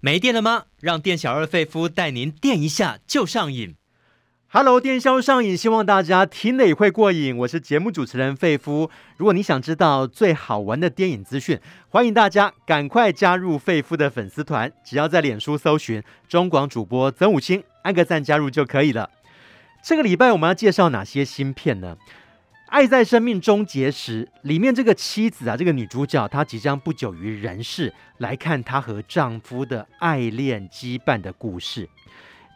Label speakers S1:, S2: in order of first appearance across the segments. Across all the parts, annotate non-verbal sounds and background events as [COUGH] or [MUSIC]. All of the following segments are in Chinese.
S1: 没电了吗？让店小二费夫带您电一下就上瘾。
S2: Hello，电销上瘾，希望大家听了也会过瘾。我是节目主持人费夫。如果你想知道最好玩的电影资讯，欢迎大家赶快加入费夫的粉丝团。只要在脸书搜寻中广主播曾武清，按个赞加入就可以了。这个礼拜我们要介绍哪些新片呢？《爱在生命终结时》里面这个妻子啊，这个女主角她即将不久于人世，来看她和丈夫的爱恋羁绊的故事。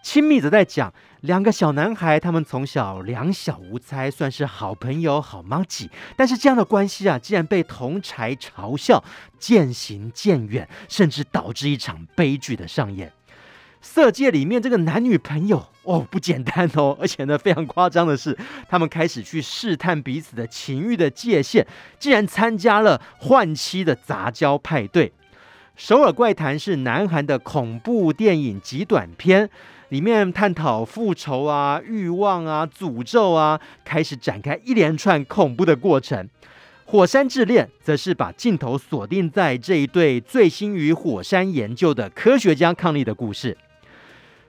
S2: 亲密则在讲两个小男孩，他们从小两小无猜，算是好朋友、好麻吉。但是这样的关系啊，竟然被同侪嘲笑，渐行渐远，甚至导致一场悲剧的上演。色戒里面这个男女朋友哦，不简单哦，[LAUGHS] 而且呢，非常夸张的是，他们开始去试探彼此的情欲的界限，竟然参加了换妻的杂交派对。首尔怪谈是南韩的恐怖电影极短片，里面探讨复仇啊、欲望啊、诅咒啊，开始展开一连串恐怖的过程。火山之恋则是把镜头锁定在这一对醉心于火山研究的科学家伉俪的故事。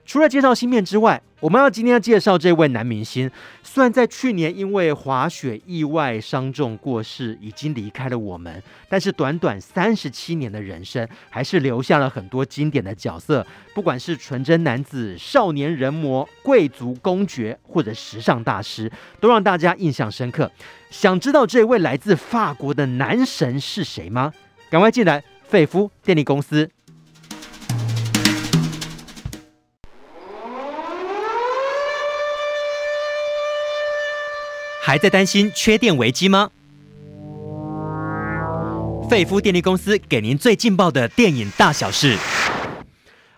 S2: 除了介绍新片之外，我们要今天要介绍这位男明星。虽然在去年因为滑雪意外伤重过世，已经离开了我们，但是短短三十七年的人生，还是留下了很多经典的角色。不管是纯真男子、少年人魔、贵族公爵，或者时尚大师，都让大家印象深刻。想知道这位来自法国的男神是谁吗？赶快进来，费夫电力公司。
S1: 还在担心缺电危机吗？费夫电力公司给您最劲爆的电影大小事。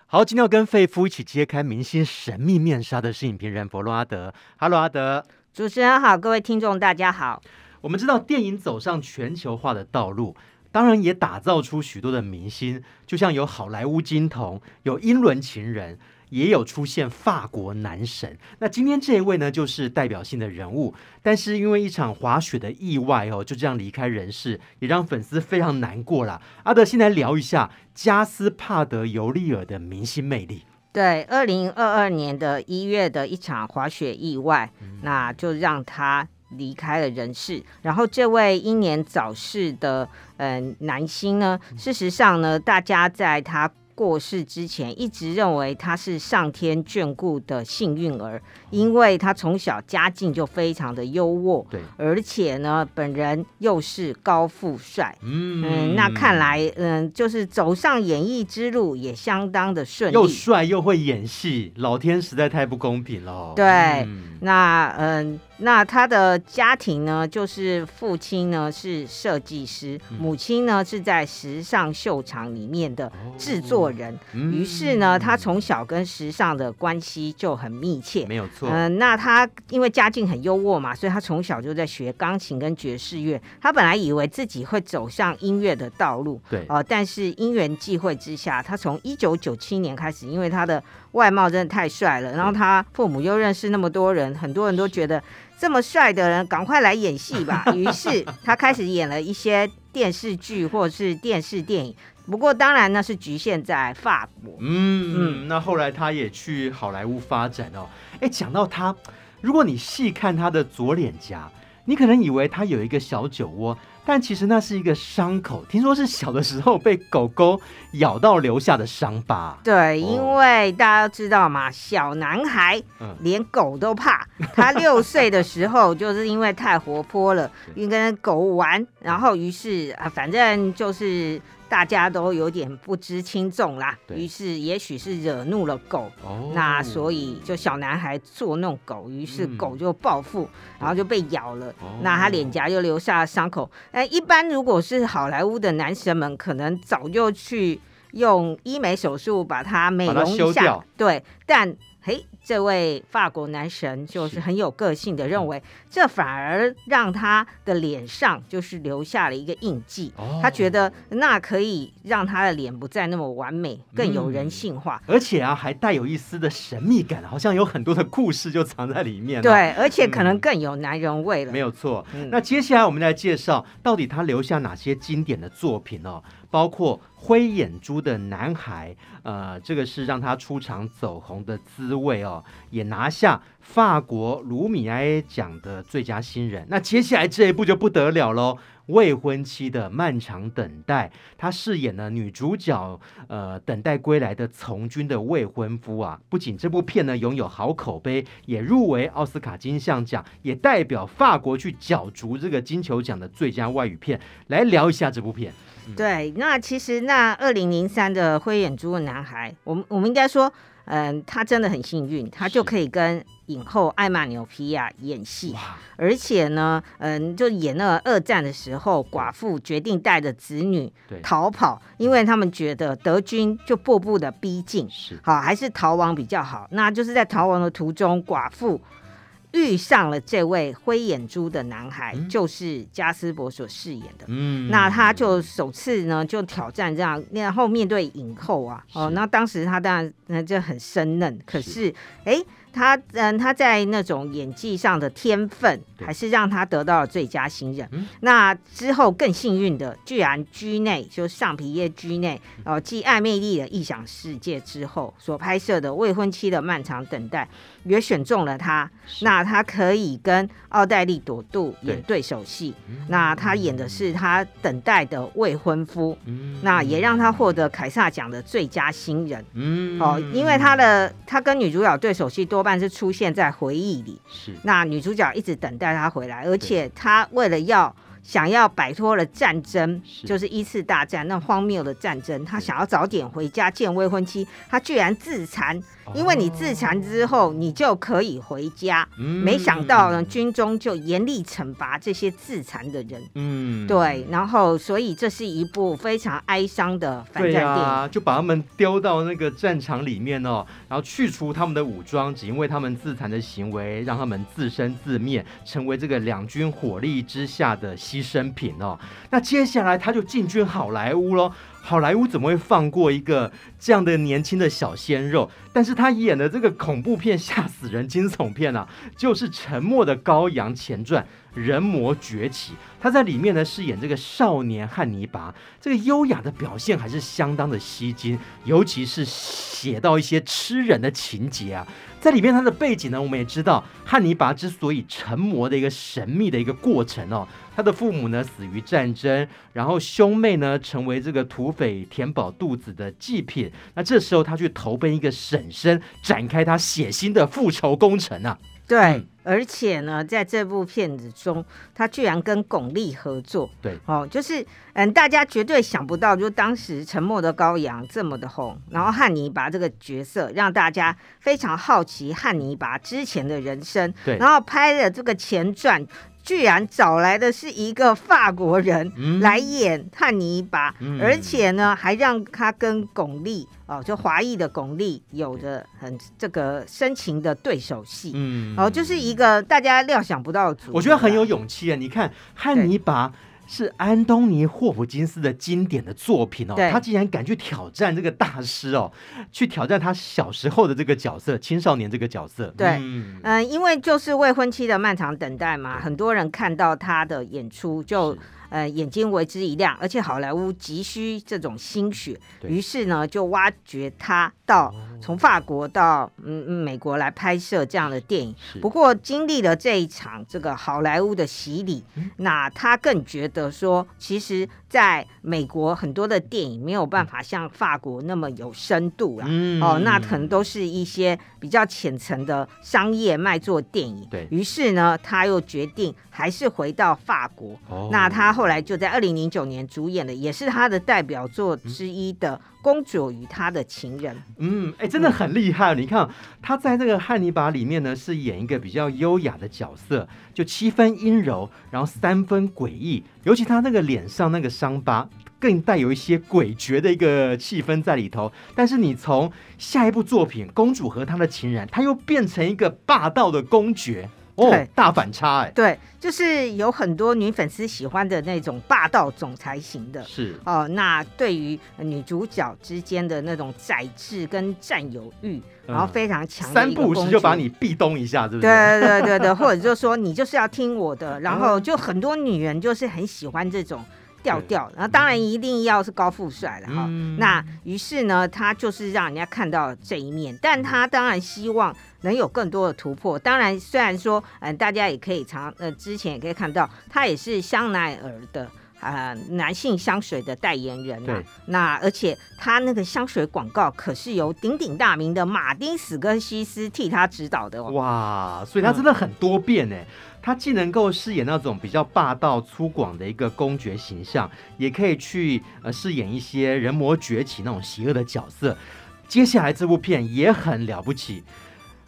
S2: 好，今天要跟费夫一起揭开明星神秘面纱的是影评人佛洛阿德。Hello，阿德。
S3: 主持人好，各位听众大家好。
S2: 我们知道电影走上全球化的道路，当然也打造出许多的明星，就像有好莱坞金童，有英伦情人。也有出现法国男神，那今天这一位呢，就是代表性的人物。但是因为一场滑雪的意外哦，就这样离开人世，也让粉丝非常难过了。阿德，先来聊一下加斯帕德·尤利尔的明星魅力。
S3: 对，二零二二年的一月的一场滑雪意外，嗯、那就让他离开了人世。然后这位英年早逝的嗯、呃、男星呢，事实上呢，大家在他。过世之前，一直认为他是上天眷顾的幸运儿，因为他从小家境就非常的优渥，对，而且呢，本人又是高富帅，嗯，嗯，那看来，嗯，就是走上演艺之路也相当的顺利，
S2: 又帅又会演戏，老天实在太不公平了，
S3: 对，嗯，那，嗯。那他的家庭呢，就是父亲呢是设计师，母亲呢是在时尚秀场里面的制作人。于是呢，他从小跟时尚的关系就很密切。没有错。嗯，那他因为家境很优渥嘛，所以他从小就在学钢琴跟爵士乐。他本来以为自己会走上音乐的道路，对，哦，但是因缘际会之下，他从一九九七年开始，因为他的外貌真的太帅了，然后他父母又认识那么多人，很多人都觉得。这么帅的人，赶快来演戏吧！[LAUGHS] 于是他开始演了一些电视剧或者是电视电影。不过当然呢，是局限在法国。
S2: 嗯嗯，那后来他也去好莱坞发展哦。哎，讲到他，如果你细看他的左脸颊，你可能以为他有一个小酒窝。但其实那是一个伤口，听说是小的时候被狗狗咬到留下的伤疤。
S3: 对，因为大家都知道嘛，小男孩连狗都怕。嗯、他六岁的时候就是因为太活泼了，因为跟狗玩，然后于是啊，反正就是。大家都有点不知轻重啦，于是也许是惹怒了狗，哦、那所以就小男孩捉弄狗，于是狗就报复，嗯、然后就被咬了，哦、那他脸颊就留下了伤口。哎，一般如果是好莱坞的男神们，可能早就去用医美手术把它美容一下，对，但嘿。这位法国男神就是很有个性的认为，这反而让他的脸上就是留下了一个印记。
S2: 哦、
S3: 他觉得那可以让他的脸不再那么完美，更有人性化，
S2: 嗯、而且啊，还带有一丝的神秘感，好像有很多的故事就藏在里面。
S3: 对，而且可能更有男人味了。
S2: 嗯、没有错。
S3: 嗯、
S2: 那接下来我们来介绍，到底他留下哪些经典的作品哦？包括灰眼珠的男孩，呃，这个是让他出场走红的滋味哦，也拿下法国卢米埃奖的最佳新人。那接下来这一部就不得了喽，未婚妻的漫长等待，他饰演了女主角，呃，等待归来的从军的未婚夫啊。不仅这部片呢拥有好口碑，也入围奥斯卡金像奖，也代表法国去角逐这个金球奖的最佳外语片。来聊一下这部片。
S3: 对，那其实那二零零三的灰眼珠的男孩，我们我们应该说，嗯、呃，他真的很幸运，他就可以跟影后艾玛纽皮亚演
S2: 戏，
S3: 而且呢，嗯、呃，就演那个二战的时候，寡妇决定带着子女逃跑，因为他们觉得德军就步步的逼近，
S2: 是。
S3: 好还是逃亡比较好。那就是在逃亡的途中，寡妇。遇上了这位灰眼珠的男孩，嗯、就是加斯伯所饰演的。嗯，那他就首次呢就挑战这样，然后面对影后啊，哦，那当时他当然那就很生嫩，可是哎。是他嗯，他在那种演技上的天分，还是让他得到了最佳新人。对那之后更幸运的，居然居内就上皮耶居内哦，继爱魅力的异想世界之后所拍摄的未婚妻的漫长等待，也选中了他。那他可以跟奥黛丽朵杜演对手戏。那他演的是他等待的未婚夫。嗯、那也让他获得凯撒奖的最佳新人。嗯，哦，因为他的他跟女主角对手戏多。但是出现在回忆里，是。那女主角一直等待他回来，而且他为了要想要摆脱了战争，就是一次大战那荒谬的战争，他想要早点回家见未婚妻，他居然自残。因为你自残之后，你就可以回家。嗯、没想到呢，军中就严厉惩罚这些自残的人。嗯，对。然后，所以这是一部非常哀伤的反战电影。
S2: 啊，就把他们丢到那个战场里面哦，然后去除他们的武装，只因为他们自残的行为，让他们自生自灭，成为这个两军火力之下的牺牲品哦。那接下来他就进军好莱坞喽。好莱坞怎么会放过一个这样的年轻的小鲜肉？但是他演的这个恐怖片、吓死人惊悚片啊，就是《沉默的羔羊》前传《人魔崛起》。他在里面呢饰演这个少年汉尼拔，这个优雅的表现还是相当的吸睛，尤其是写到一些吃人的情节啊。在里面他的背景呢，我们也知道汉尼拔之所以成魔的一个神秘的一个过程哦。他的父母呢死于战争，然后兄妹呢成为这个土匪填饱肚子的祭品。那这时候他去投奔一个婶婶，展开他血腥的复仇工程啊！
S3: 对，而且呢，在这部片子中，他居然跟巩俐合作。
S2: 对，
S3: 哦，就是嗯，大家绝对想不到，就当时《沉默的羔羊》这么的红，然后汉尼拔这个角色让大家非常好奇汉尼拔之前的人生。
S2: 对，
S3: 然后拍了这个前传。居然找来的是一个法国人来演汉尼拔，嗯、而且呢，还让他跟巩俐哦，就华裔的巩俐有着很这个深情的对手戏，嗯，哦，就是一个大家料想不到的组合。
S2: 我觉得很有勇气啊！你看汉尼拔。是安东尼·霍普金斯的经典的作品哦，他竟然敢去挑战这个大师哦，去挑战他小时候的这个角色，青少年这个角色。
S3: 对，嗯、呃，因为就是未婚妻的漫长等待嘛，很多人看到他的演出就。呃，眼睛为之一亮，而且好莱坞急需这种心血，于是呢，就挖掘他到从法国到嗯美国来拍摄这样的电影。不过经历了这一场这个好莱坞的洗礼，嗯、那他更觉得说，其实在美国很多的电影没有办法像法国那么有深度啊。嗯、哦，那可能都是一些比较浅层的商业卖座电影。对，于是呢，他又决定还是回到法国。哦、那他。后来就在二零零九年主演的，也是他的代表作之一的《公主与她的情人》。
S2: 嗯，哎、真的很厉害。你看他在这个《汉尼拔》里面呢，是演一个比较优雅的角色，就七分阴柔，然后三分诡异。尤其他那个脸上那个伤疤。更带有一些诡谲的一个气氛在里头。但是你从下一部作品《公主和她的情人》，她又变成一个霸道的公爵。哦，大反差哎！
S3: 对，就是有很多女粉丝喜欢的那种霸道总裁型的，
S2: 是
S3: 哦。那对于女主角之间的那种宰制跟占有欲，嗯、然后非常强，
S2: 三不五时就把你壁咚一下，是不是？
S3: 对对对对，或者就是说你就是要听我的，[LAUGHS] 然后就很多女人就是很喜欢这种。调调，然后当然一定要是高富帅了哈。嗯、那于是呢，他就是让人家看到这一面，但他当然希望能有更多的突破。当然，虽然说，嗯，大家也可以常呃，之前也可以看到，他也是香奈儿的啊、呃、男性香水的代言人啊。那而且他那个香水广告可是由鼎鼎大名的马丁·史柯西斯替他指导的哦。
S2: 哇，所以他真的很多变呢。嗯他既能够饰演那种比较霸道粗犷的一个公爵形象，也可以去呃饰演一些人魔崛起那种邪恶的角色。接下来这部片也很了不起，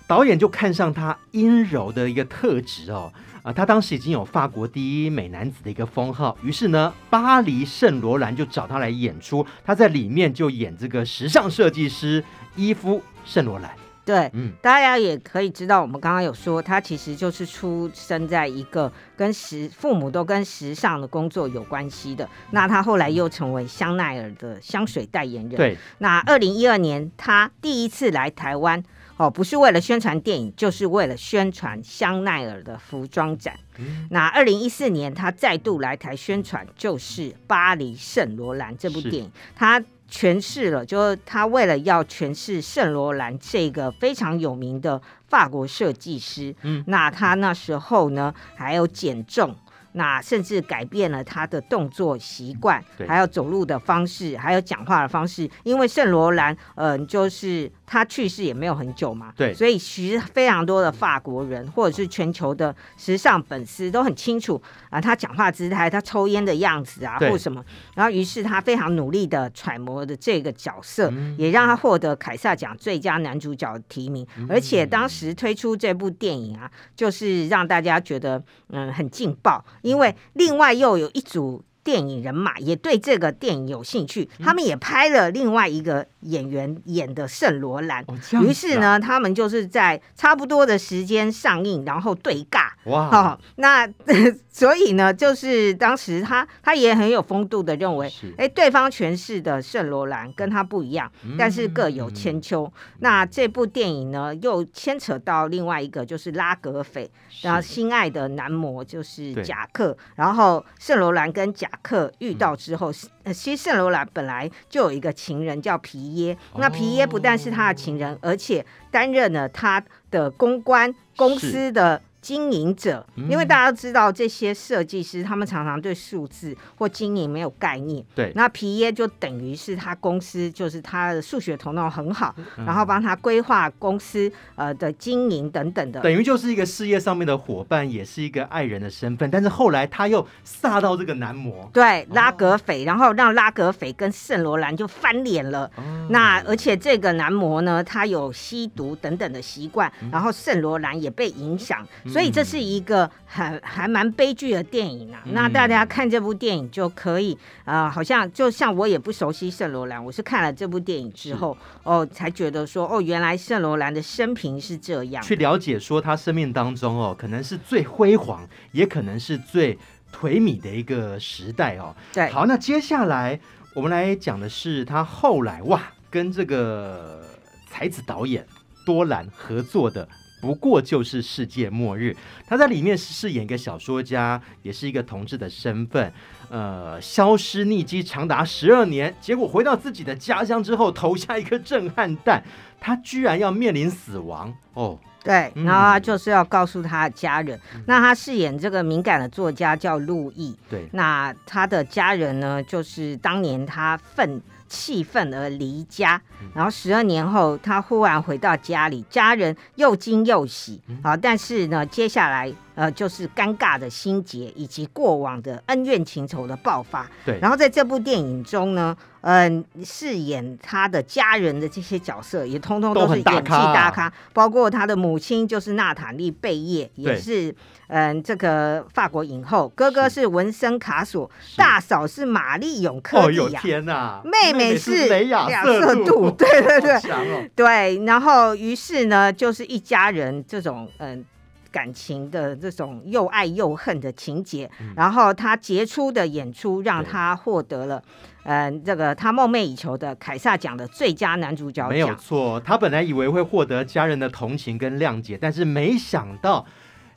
S2: 导演就看上他阴柔的一个特质哦，啊、呃，他当时已经有法国第一美男子的一个封号，于是呢，巴黎圣罗兰就找他来演出，他在里面就演这个时尚设计师伊夫圣罗兰。
S3: 对，嗯，大家也可以知道，我们刚刚有说，他其实就是出生在一个跟时父母都跟时尚的工作有关系的。那他后来又成为香奈儿的香水代言人。
S2: 对，
S3: 那二零一二年他第一次来台湾，哦，不是为了宣传电影，就是为了宣传香奈儿的服装展。嗯，那二零一四年他再度来台宣传，就是《巴黎圣罗兰》这部电影，他。诠释了，就是他为了要诠释圣罗兰这个非常有名的法国设计师，嗯，那他那时候呢还有减重。那甚至改变了他的动作习惯，对还有走路的方式，还有讲话的方式。因为圣罗兰，嗯、呃，就是他去世也没有很久嘛，
S2: 对，
S3: 所以其实非常多的法国人或者是全球的时尚粉丝都很清楚啊、呃，他讲话姿态，他抽烟的样子啊，或什么。然后于是他非常努力的揣摩的这个角色，嗯、也让他获得凯撒奖最佳男主角提名。嗯、而且当时推出这部电影啊，就是让大家觉得嗯很劲爆。因为另外又有一组电影人马也对这个电影有兴趣，他们也拍了另外一个演员演的圣罗兰。于是呢，他们就是在差不多的时间上映，然后对尬。哇！哦，那 [LAUGHS] 所以呢，就是当时他他也很有风度的认为，哎，对方诠释的圣罗兰跟他不一样，但是各有千秋。那这部电影呢，又牵扯到另外一个，就是拉格斐，然后心爱的男模就是贾克，然后圣罗兰跟贾。克遇到之后，呃，其实圣罗兰本来就有一个情人叫皮耶，那皮耶不但是他的情人，而且担任了他的公关公司的。经营者，因为大家都知道这些设计师，他们常常对数字或经营没有概念。
S2: 对，
S3: 那皮耶就等于是他公司，就是他的数学头脑很好，嗯、然后帮他规划公司呃的经营等等的，
S2: 等于就是一个事业上面的伙伴，也是一个爱人的身份。但是后来他又煞到这个男模，
S3: 对拉格斐，哦、然后让拉格斐跟圣罗兰就翻脸了。哦、那而且这个男模呢，他有吸毒等等的习惯，嗯、然后圣罗兰也被影响。所以这是一个还还蛮悲剧的电影啊。嗯、那大家看这部电影就可以，呃，好像就像我也不熟悉圣罗兰，我是看了这部电影之后，哦，才觉得说，哦，原来圣罗兰的生平是这样。
S2: 去了解说他生命当中哦，可能是最辉煌，也可能是最颓靡的一个时代哦。
S3: 对，
S2: 好，那接下来我们来讲的是他后来哇，跟这个才子导演多兰合作的。不过就是世界末日，他在里面饰演一个小说家，也是一个同志的身份，呃，消失匿迹长达十二年，结果回到自己的家乡之后，投下一颗震撼弹，他居然要面临死亡哦。
S3: 对，然后他就是要告诉他的家人。嗯、那他饰演这个敏感的作家叫路易，
S2: 对，
S3: 那他的家人呢，就是当年他愤。气愤而离家，然后十二年后，他忽然回到家里，家人又惊又喜。啊！但是呢，接下来呃，就是尴尬的心结以及过往的恩怨情仇的爆发。
S2: 对，
S3: 然后在这部电影中呢，嗯、呃，饰演他的家人的这些角色也通通都是演技大咖，大咖包括他的母亲就是娜塔莉贝叶，也是嗯、呃、这个法国影后，哥哥是。文森卡索，大嫂是玛丽永克蒂亚，
S2: 哦、天哪，
S3: 妹妹是
S2: 雷亚瑟杜，[LAUGHS]
S3: 对对对，
S2: 哦、
S3: 对，然后于是呢，就是一家人这种嗯。呃感情的这种又爱又恨的情节，嗯、然后他杰出的演出让他获得了，嗯、呃，这个他梦寐以求的凯撒奖的最佳男主角奖。
S2: 没有错，他本来以为会获得家人的同情跟谅解，但是没想到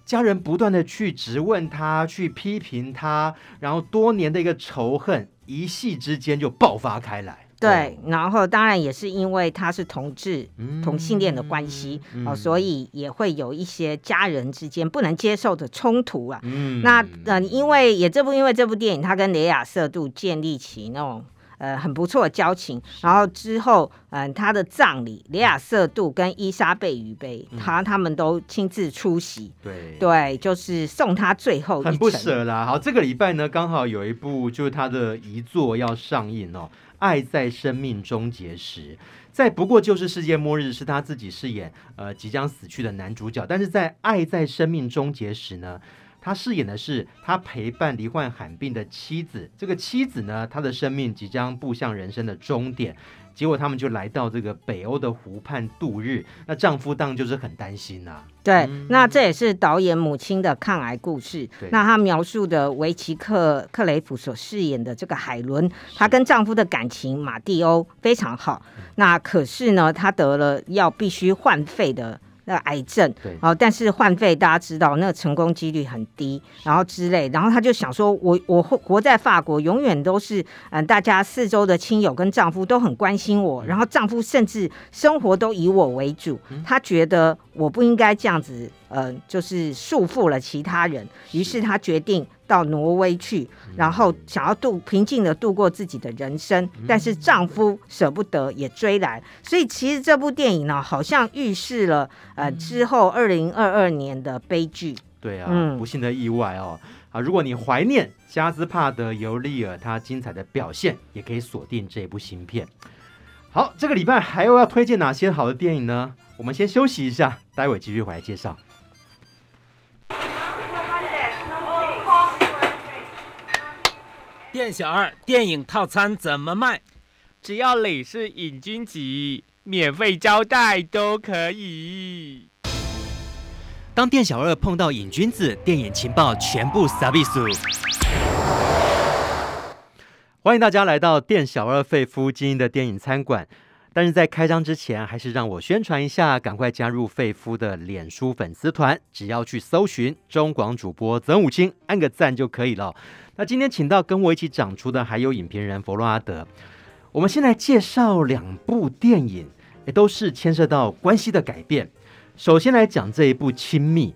S2: 家人不断的去质问他，去批评他，然后多年的一个仇恨，一夕之间就爆发开来。
S3: 对，然后当然也是因为他是同志、嗯、同性恋的关系哦、嗯呃，所以也会有一些家人之间不能接受的冲突啊。嗯，那呃，因为也这部因为这部电影，他跟雷亚瑟杜建立起那种呃很不错的交情，然后之后嗯、呃，他的葬礼，雷亚瑟杜跟伊莎贝于贝，他他们都亲自出席。对对，就是送他最后一程。
S2: 很不舍啦。好，这个礼拜呢，刚好有一部就是他的遗作要上映哦。爱在生命终结时，在不过就是世界末日，是他自己饰演呃即将死去的男主角。但是在爱在生命终结时呢，他饰演的是他陪伴罹患罕病的妻子。这个妻子呢，她的生命即将步向人生的终点。结果他们就来到这个北欧的湖畔度日，那丈夫当然就是很担心呐、啊。
S3: 对，嗯、那这也是导演母亲的抗癌故事。那她描述的维奇克克雷夫所饰演的这个海伦，她跟丈夫的感情马蒂欧非常好。那可是呢，她得了要必须换肺的。那癌症，对，哦，但是换肺大家知道，那个成功几率很低，然后之类，然后他就想说，我我活在法国，永远都是，嗯，大家四周的亲友跟丈夫都很关心我，然后丈夫甚至生活都以我为主，他觉得我不应该这样子，呃，就是束缚了其他人，于是。他决定。到挪威去，然后想要度平静的度过自己的人生，但是丈夫舍不得也追来，所以其实这部电影呢，好像预示了呃之后二零二二年的悲剧。
S2: 对啊，嗯、不幸的意外哦。啊，如果你怀念加兹帕德尤利尔他精彩的表现，也可以锁定这部新片。好，这个礼拜还有要推荐哪些好的电影呢？我们先休息一下，待会继续回来介绍。
S4: 店小二，电影套餐怎么卖？
S5: 只要你是瘾君子，免费招待都可以。
S1: 当店小二碰到瘾君子，电影情报全部撒比苏。
S2: 欢迎大家来到店小二费夫经营的电影餐馆。但是在开张之前，还是让我宣传一下，赶快加入费夫的脸书粉丝团，只要去搜寻中广主播曾武清，按个赞就可以了。那今天请到跟我一起长出的还有影评人弗洛阿德。我们先来介绍两部电影，也都是牵涉到关系的改变。首先来讲这一部《亲密》，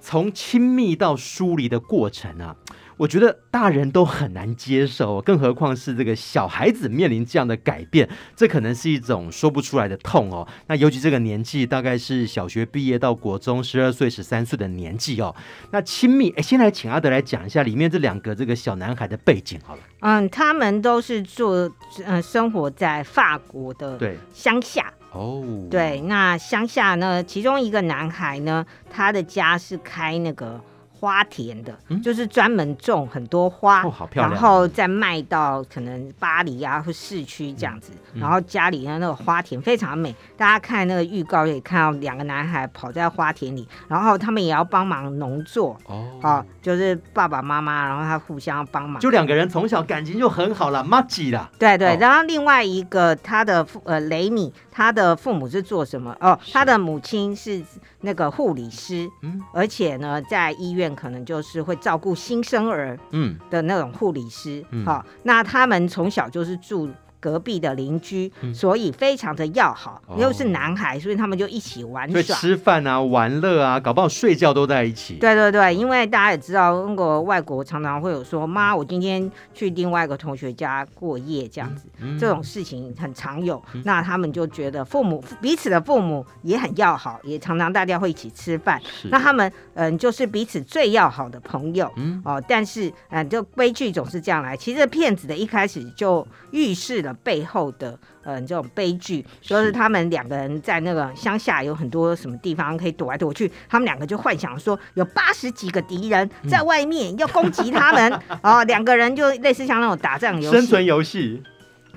S2: 从亲密到疏离的过程啊。我觉得大人都很难接受，更何况是这个小孩子面临这样的改变，这可能是一种说不出来的痛哦。那尤其这个年纪，大概是小学毕业到国中十二岁、十三岁的年纪哦。那亲密，哎，先来请阿德来讲一下里面这两个这个小男孩的背景好了。
S3: 嗯，他们都是做嗯生活在法国的对乡下哦。对，那乡下呢，其中一个男孩呢，他的家是开那个。花田的，嗯、就是专门种很多花，
S2: 哦、好漂亮，
S3: 然后再卖到可能巴黎啊或市区这样子。嗯、然后家里的那个花田非常美，大家看那个预告可以看到两个男孩跑在花田里，然后他们也要帮忙农作哦，哦，就是爸爸妈妈，然后他互相帮忙，
S2: 就两个人从小感情就很好了，麻吉啦。
S3: 对对，哦、然后另外一个他的父呃雷米，他的父母是做什么？哦，他的母亲是那个护理师，嗯，而且呢在医院。可能就是会照顾新生儿，嗯的那种护理师，好、嗯，那他们从小就是住。隔壁的邻居，
S2: 嗯、
S3: 所以非常的要好。
S2: 哦、
S3: 又是男孩，所以他们就一起玩耍、
S2: 吃饭啊、玩乐啊，搞不好睡觉都在一起。
S3: 对对对，因为大家也知道，那个外国常常会有说：“妈，我今天去另外一个同学家过夜，这样子，嗯、这种事情很常有。嗯”那他们就觉得父母彼此的父母也很要好，也常常大家会一起吃饭。那他们嗯、呃，就是彼此最要好的朋友。嗯哦，但是嗯、呃，就悲剧总是这样来。其实骗子的一开始就预示了背后的。嗯，这种悲剧说是他们两个人在那个乡下有很多什么地方可以躲来躲去，他们两个就幻想说有八十几个敌人在外面要攻击他们，然 [LAUGHS] 后两个人就类似像那种打仗游戏、
S2: 生存游戏。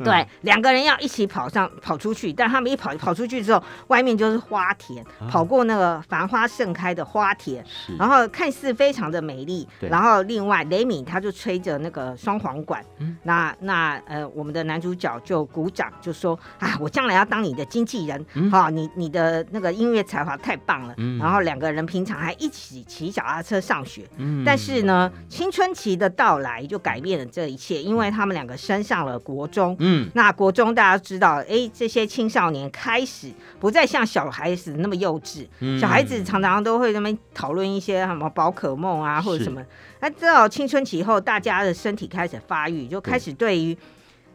S3: 对，两个人要一起跑上跑出去，但他们一跑跑出去之后，外面就是花田，啊、跑过那个繁花盛开的花田，然后看似非常的美丽。对。然后另外雷米他就吹着那个双簧管，嗯、那那呃我们的男主角就鼓掌就说啊，我将来要当你的经纪人，好、你你的那个音乐才华太棒了。嗯、然后两个人平常还一起骑脚踏车上学，嗯、但是呢，青春期的到来就改变了这一切，因为他们两个升上了国中。嗯嗯，那国中大家知道，哎，这些青少年开始不再像小孩子那么幼稚。嗯，小孩子常常都会那么讨论一些什么宝可梦啊，或者什么。那到青春期以后，大家的身体开始发育，就开始对于，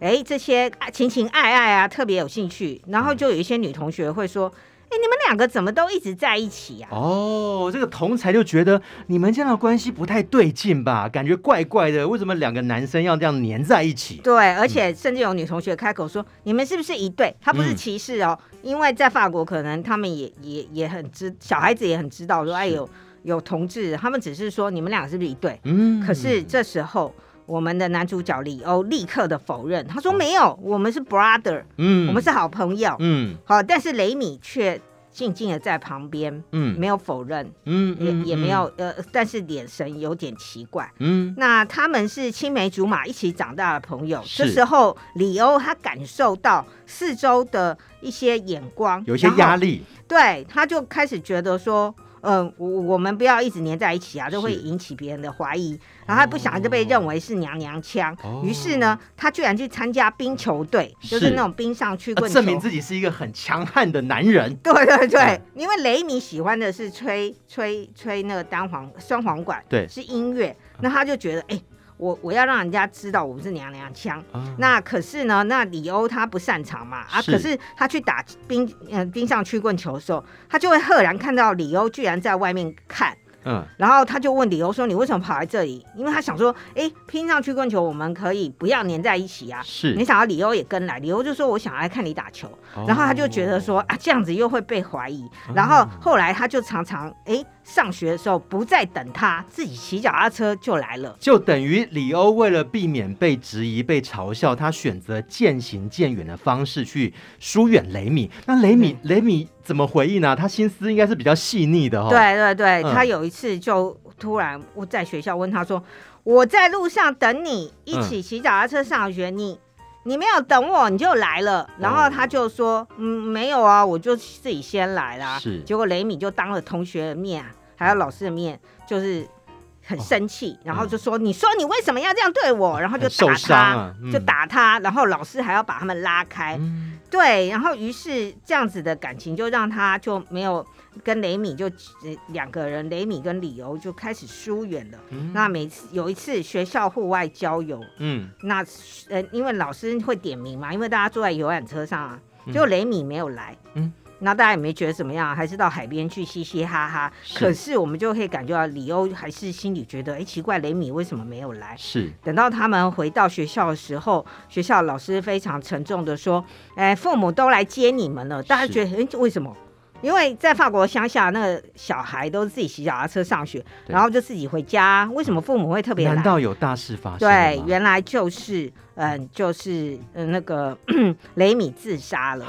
S3: 哎，这些情情爱爱啊特别有兴趣。然后就有一些女同学会说。哎，你们两个怎么都一直在一起呀？
S2: 哦，这个同才就觉得你们这样的关系不太对劲吧？感觉怪怪的，为什么两个男生要这样黏在一起？
S3: 对，而且甚至有女同学开口说：“嗯、你们是不是一对？”他不是歧视哦，嗯、因为在法国可能他们也也也很知，小孩子也很知道说，哎，有有同志，他们只是说你们两个是不是一对？嗯，可是这时候。我们的男主角李欧立刻的否认，他说没有，我们是 brother，嗯，我们是好朋友，嗯，好，但是雷米却静静的在旁边，嗯，没有否认，嗯，也也没有，呃，但是眼神有点奇怪，嗯，那他们是青梅竹马一起长大的朋友，这时候李欧他感受到四周的一些眼光，
S2: 有些压力，
S3: 对，他就开始觉得说。嗯，我我们不要一直黏在一起啊，就会引起别人的怀疑。然后他不想就被认为是娘娘腔，哦、于是呢，他居然去参加冰球队，是就是那种冰上曲棍球，证
S2: 明自己是一个很强悍的男人。
S3: 对对对，嗯、因为雷米喜欢的是吹吹吹那个单簧双簧管，对，是音乐，那他就觉得哎。欸我我要让人家知道我们是娘娘腔，啊、那可是呢，那李欧他不擅长嘛啊，可是他去打冰嗯、呃、冰上曲棍球的时候，他就会赫然看到李欧居然在外面看。嗯，然后他就问李欧说：“你为什么跑来这里？”因为他想说：“哎，拼上曲棍球，我们可以不要黏在一起啊。”是，没想到李欧也跟来。李欧就说：“我想来看你打球。哦”然后他就觉得说：“啊，这样子又会被怀疑。哦”然后后来他就常常哎上学的时候不再等他，自己骑脚踏车就来了。
S2: 就等于李欧为了避免被质疑、被嘲笑，他选择渐行渐远的方式去疏远雷米。那雷米，嗯、雷米。怎么回应呢？他心思应该是比较细腻的哈、哦。
S3: 对对对，嗯、他有一次就突然我在学校问他说：“我在路上等你，一起骑脚踏车上学，嗯、你你没有等我你就来了。”然后他就说：“嗯，没有啊，我就自己先来啦。”是。结果雷米就当着同学的面还有老师的面，就是。很生气，然后就说：“你说你为什么要这样对我？”然后就打他，就打他，然后老师还要把他们拉开。对，然后于是这样子的感情就让他就没有跟雷米就两个人，雷米跟李欧就开始疏远了。那每次有一次学校户外郊游，嗯，那呃因为老师会点名嘛，因为大家坐在游览车上啊，就雷米没有来，嗯。那大家也没觉得怎么样，还是到海边去嘻嘻哈哈。是可是我们就可以感觉到李欧还是心里觉得，哎，奇怪，雷米为什么没有来？是。等到他们回到学校的时候，学校老师非常沉重的说：“哎，父母都来接你们了。”大家觉得，哎是，为什么？因为在法国乡下，那个小孩都是自己骑脚踏车上学，然后就自己回家。为什么父母会特别来？
S2: 难道有大事发生？
S3: 对，原来就是，嗯，就是，嗯，那个 [CLEARS THROAT] 雷米自杀了。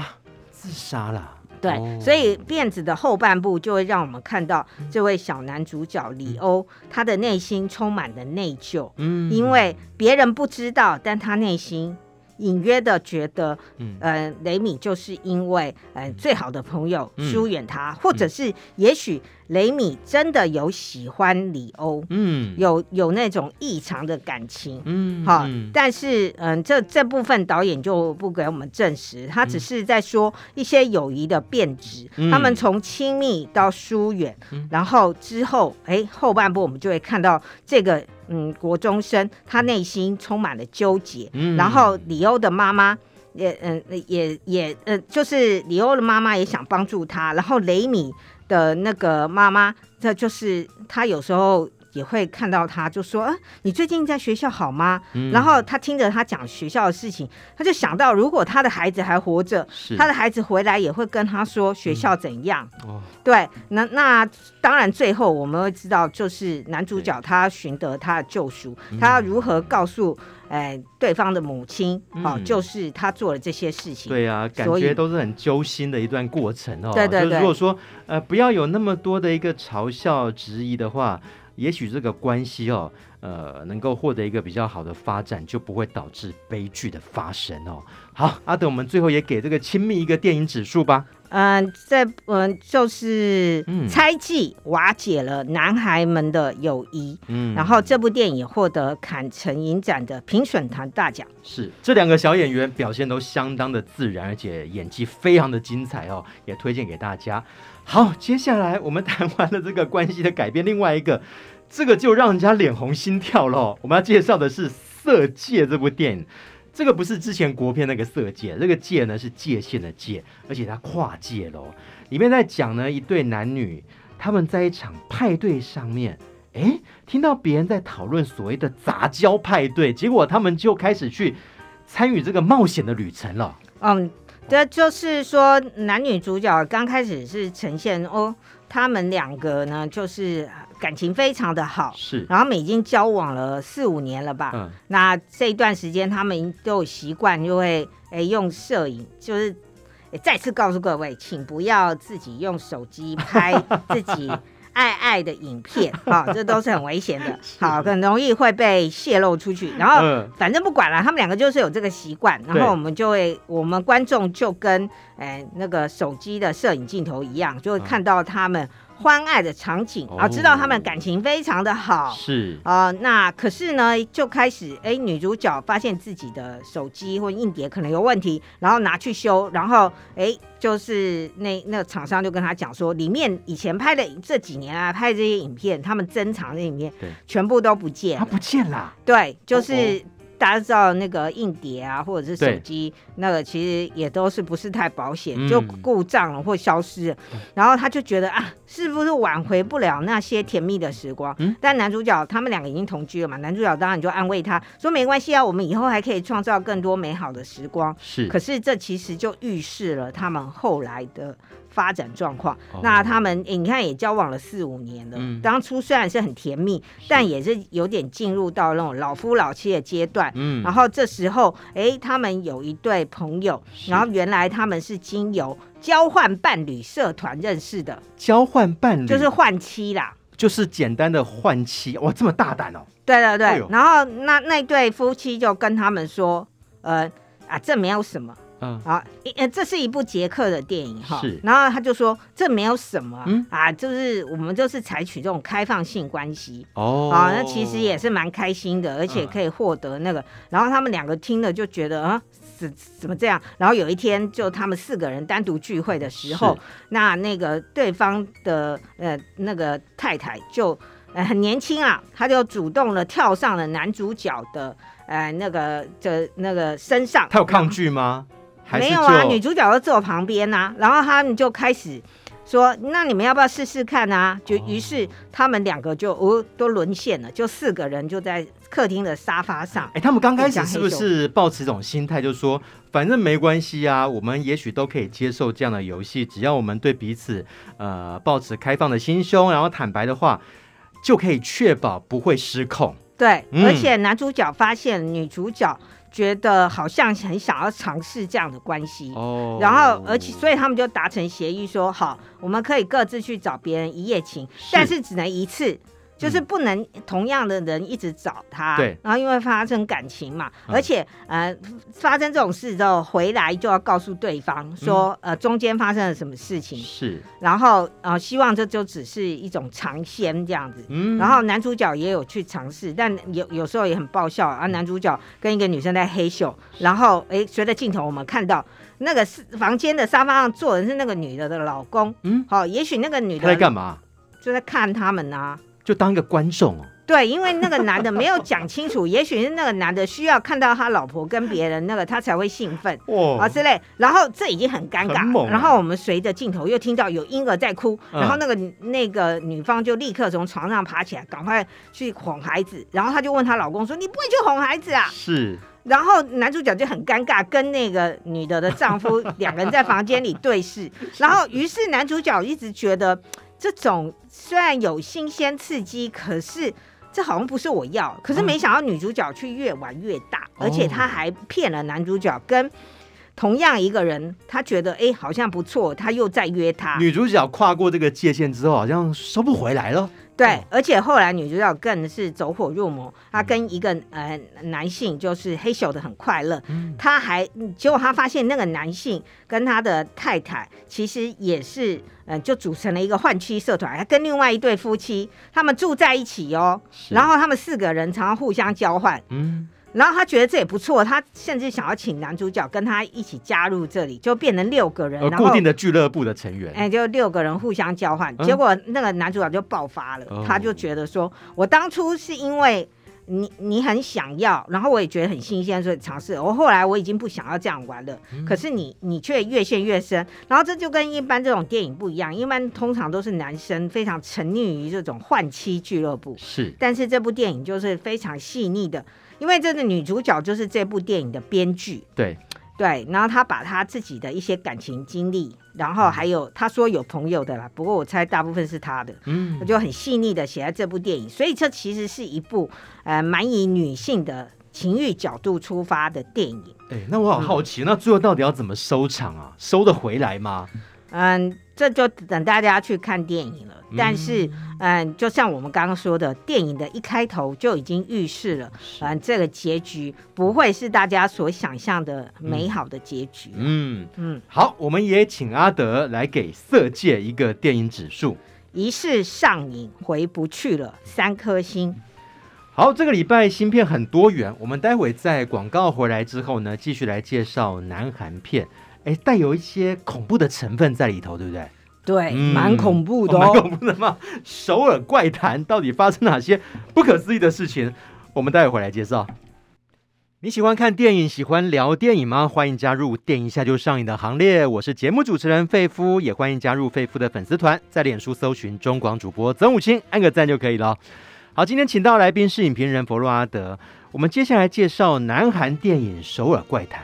S2: 自杀了。
S3: 对，所以辫子的后半部就会让我们看到这位小男主角李欧，嗯、他的内心充满了内疚，嗯，因为别人不知道，但他内心隐约的觉得，嗯、呃，雷米就是因为呃最好的朋友疏远他，嗯、或者是也许雷米真的有喜欢里欧，
S2: 嗯，
S3: 有有那种异常的感情，
S2: 嗯，
S3: 好，
S2: 嗯。
S3: 但是嗯，这这部分导演就不给我们证实，他只是在说一些友谊的变质，
S2: 嗯。
S3: 他们从亲密到疏远，
S2: 嗯。
S3: 然后之后，哎，后半部我们就会看到这个嗯国中生他内心充满了纠结，
S2: 嗯。
S3: 然后李欧的妈妈。也嗯也也呃，就是李欧的妈妈也想帮助他，然后雷米的那个妈妈，这就是她有时候也会看到他，就说：“啊，你最近在学校好吗？”
S2: 嗯
S3: 然后他听着他讲学校的事情，他就想到，如果他的孩子还活着，
S2: 是
S3: 他的孩子回来也会跟他说学校怎样。
S2: 哦，
S3: 对，那那当然，最后我们会知道，就是男主角他寻得他的救赎，他要如何告诉哎对方的母亲，好、
S2: 嗯
S3: 就是他做了这些事情。
S2: 对啊，感觉都是很揪心的一段过程哦。
S3: 对对对
S2: 就是如果说呃不要有那么多的一个嘲笑质疑的话，也许这个关系哦，呃能够获得一个比较好的发展，就不会导致悲剧的发生哦。好，阿德，我们最后也给这个亲密一个电影指数吧。
S3: 嗯，这嗯就是
S2: 嗯
S3: 猜忌瓦解了男孩们的友谊，
S2: 嗯
S3: 然后这部电影获得坎城影展的评审团大奖。
S2: 是这两个小演员表现都相当的自然，而且演技非常的精彩哦，也推荐给大家。好，接下来我们谈完了这个关系的改变，另外一个这个就让人家脸红心跳了。我们要介绍的是《色戒》这部电影，这个不是之前国片那个色戒，这个戒呢是界限的界，而且它跨界了哦。里面在讲呢一对男女，他们在一场派对上面。诶，听到别人在讨论所谓的杂交派对，结果他们就开始去参与这个冒险的旅程了。
S3: 嗯，这就是说男女主角刚开始是呈现哦，他们两个呢就是感情非常的好，
S2: 是，
S3: 然后他们已经交往了四五年了吧？
S2: 嗯，
S3: 那这一段时间他们都有习惯，就会诶用摄影，就是再次告诉各位，请不要自己用手机拍自己。爱爱的影片，啊、哦，这都是很危险的，[LAUGHS] 好，很容易会被泄露出去。然后，
S2: 嗯。
S3: 反正不管了，他们两个就是有这个习惯，然后我们就会，我们观众就跟哎那个手机的摄影镜头一样，就会看到他们欢爱的场景，啊、
S2: 哦，
S3: 知道他们感情非常的好，
S2: 是。
S3: 啊、呃，那可是呢，就开始哎，女主角发现自己的手机或硬碟可能有问题，然后拿去修，然后哎，就是那那个厂商就跟他讲说，里面以前拍的这几年啊，拍的这些影片，他们珍藏的影片，
S2: 对，
S3: 全部都不见
S2: 他不见了，
S3: 对，就是。大家知道那个硬碟啊，或者是手机，那个其实也都是不是太保险，
S2: 嗯、
S3: 就故障了或消失了。然后他就觉得啊，是不是挽回不了那些甜蜜的时光？
S2: 嗯、
S3: 但男主角他们两个已经同居了嘛，男主角当然就安慰他说没关系啊，我们以后还可以创造更多美好的时光。
S2: 是，
S3: 可是这其实就预示了他们后来的发展状况。
S2: 哦、
S3: 那他们、欸、你看也交往了四五年了，
S2: 嗯、
S3: 当初虽然是很甜蜜，但也是有点进入到那种老夫老妻的阶段。
S2: 嗯，
S3: 然后这时候，哎，他们有一对朋友，然后原来他们是经由交换伴侣社团认识的，
S2: 交换伴侣。
S3: 就是换妻啦，
S2: 就是简单的换妻，哇，这么大胆哦！
S3: 对对对，
S2: 哎、
S3: 然后那那对夫妻就跟他们说，呃啊，这没有什么。
S2: 嗯，
S3: 啊，呃，这是一部捷克的电影哈，
S2: 是，
S3: 然后他就说这没有什么，
S2: 嗯？
S3: 啊，就是我们就是采取这种开放性关系，
S2: 哦，
S3: 啊，那其实也是蛮开心的，而且可以获得那个，嗯、然后他们两个听了就觉得啊，怎怎么这样？然后有一天就他们四个人单独聚会的时候，那那个对方的呃那个太太就呃很年轻啊，他就主动的跳上了男主角的呃那个的那个身上，
S2: 他有抗拒吗？
S3: 没有啊，女主角就坐旁边呐、啊，然后他们就开始说：“那你们要不要试试看啊？”就于是他们两个就哦都沦陷了，就四个人就在客厅的沙发上。
S2: 哎，他们刚开始是不是抱持这种心态，就是说反正没关系啊，我们也许都可以接受这样的游戏，只要我们对彼此呃抱持开放的心胸，然后坦白的话，就可以确保不会失控。
S3: 对，
S2: 嗯、
S3: 而且男主角发现女主角。觉得好像很想要尝试这样的关系，
S2: 哦，
S3: 然后而且所以他们就达成协议说，好，我们可以各自去找别人一夜情，但是只能一次，就是不能同样的人一直找他，
S2: 对，
S3: 然后因为发生感情嘛，
S2: 嗯、
S3: 而且呃发生这种事之后回来就要告诉对方说、嗯、呃中间发生了什么事情，
S2: 是，
S3: 然后呃希望这就只是一种尝鲜这样子，嗯，然后男主角也有去尝试，但有有时候也很爆笑啊，男主角跟一个女生在嘿咻，然后哎随着镜头我们看到那个是房间的沙发上坐的是那个女的的老公，嗯，好、哦，也许那个女的
S2: 在干嘛？
S3: 就在看他们啊。
S2: 就当一个观众哦。
S3: 对，因为那个男的没有讲清楚，[LAUGHS] 也许是那个男的需要看到他老婆跟别人那个，他才会兴奋哦啊之类。然后这已经很尴尬，啊、然后我们随着镜头又听到有婴儿在哭，嗯、然后那个那个女方就立刻从床上爬起来，赶快去哄孩子。然后她就问她老公说：“你不会去哄孩子啊？”
S2: 是。
S3: 然后男主角就很尴尬，跟那个女的的丈夫两个人在房间里对视。然后于是男主角一直觉得。这种虽然有新鲜刺激，可是这好像不是我要。可是没想到女主角却越玩越大，嗯、而且她还骗了男主角，跟同样一个人，他觉得哎好像不错，他又在约他。
S2: 女主角跨过这个界限之后，好像收不回来了。
S3: 对，而且后来女主角更是走火入魔，她跟一个呃男性就是嘿咻的很快乐，她还结果她发现那个男性跟他的太太其实也是呃就组成了一个换妻社团，还跟另外一对夫妻他们住在一起哦，然后他们四个人常常互相交换，嗯。然后他觉得这也不错，他甚至想要请男主角跟他一起加入这里，就变成六个人，
S2: 固定的俱乐部的成员。
S3: 哎，就六个人互相交换，嗯、结果那个男主角就爆发了，哦、他就觉得说，我当初是因为你你很想要，然后我也觉得很新鲜，所以尝试。我后来我已经不想要这样玩了，嗯、可是你你却越陷越深。然后这就跟一般这种电影不一样，一般通常都是男生非常沉溺于这种换妻俱乐部，
S2: 是，
S3: 但是这部电影就是非常细腻的。因为这个女主角就是这部电影的编剧，
S2: 对
S3: 对，然后他把他自己的一些感情经历，然后还有他说有朋友的啦，不过我猜大部分是他的，嗯，就很细腻的写在这部电影，所以这其实是一部呃蛮以女性的情欲角度出发的电影。
S2: 哎，那我好好奇，嗯、那最后到底要怎么收场啊？收得回来吗？
S3: 嗯，这就等大家去看电影了。但是，嗯，就像我们刚刚说的，电影的一开头就已经预示了，嗯，这个结局不会是大家所想象的美好的结局。嗯嗯，
S2: 嗯好，我们也请阿德来给《色戒》一个电影指数，
S3: 一世上瘾回不去了，三颗星。
S2: 好，这个礼拜新片很多元，我们待会在广告回来之后呢，继续来介绍南韩片。哎，带有一些恐怖的成分在里头，对不对？
S3: 对，蛮、嗯、恐怖的、哦，
S2: 蛮恐怖的嘛？首尔怪谈到底发生哪些不可思议的事情？我们待会回来介绍。你喜欢看电影，喜欢聊电影吗？欢迎加入电影一下就上瘾的行列。我是节目主持人费夫，也欢迎加入费夫的粉丝团，在脸书搜寻中广主播曾武清，按个赞就可以了。好，今天请到来宾是影评人佛洛阿德。我们接下来介绍南韩电影《首尔怪谈》。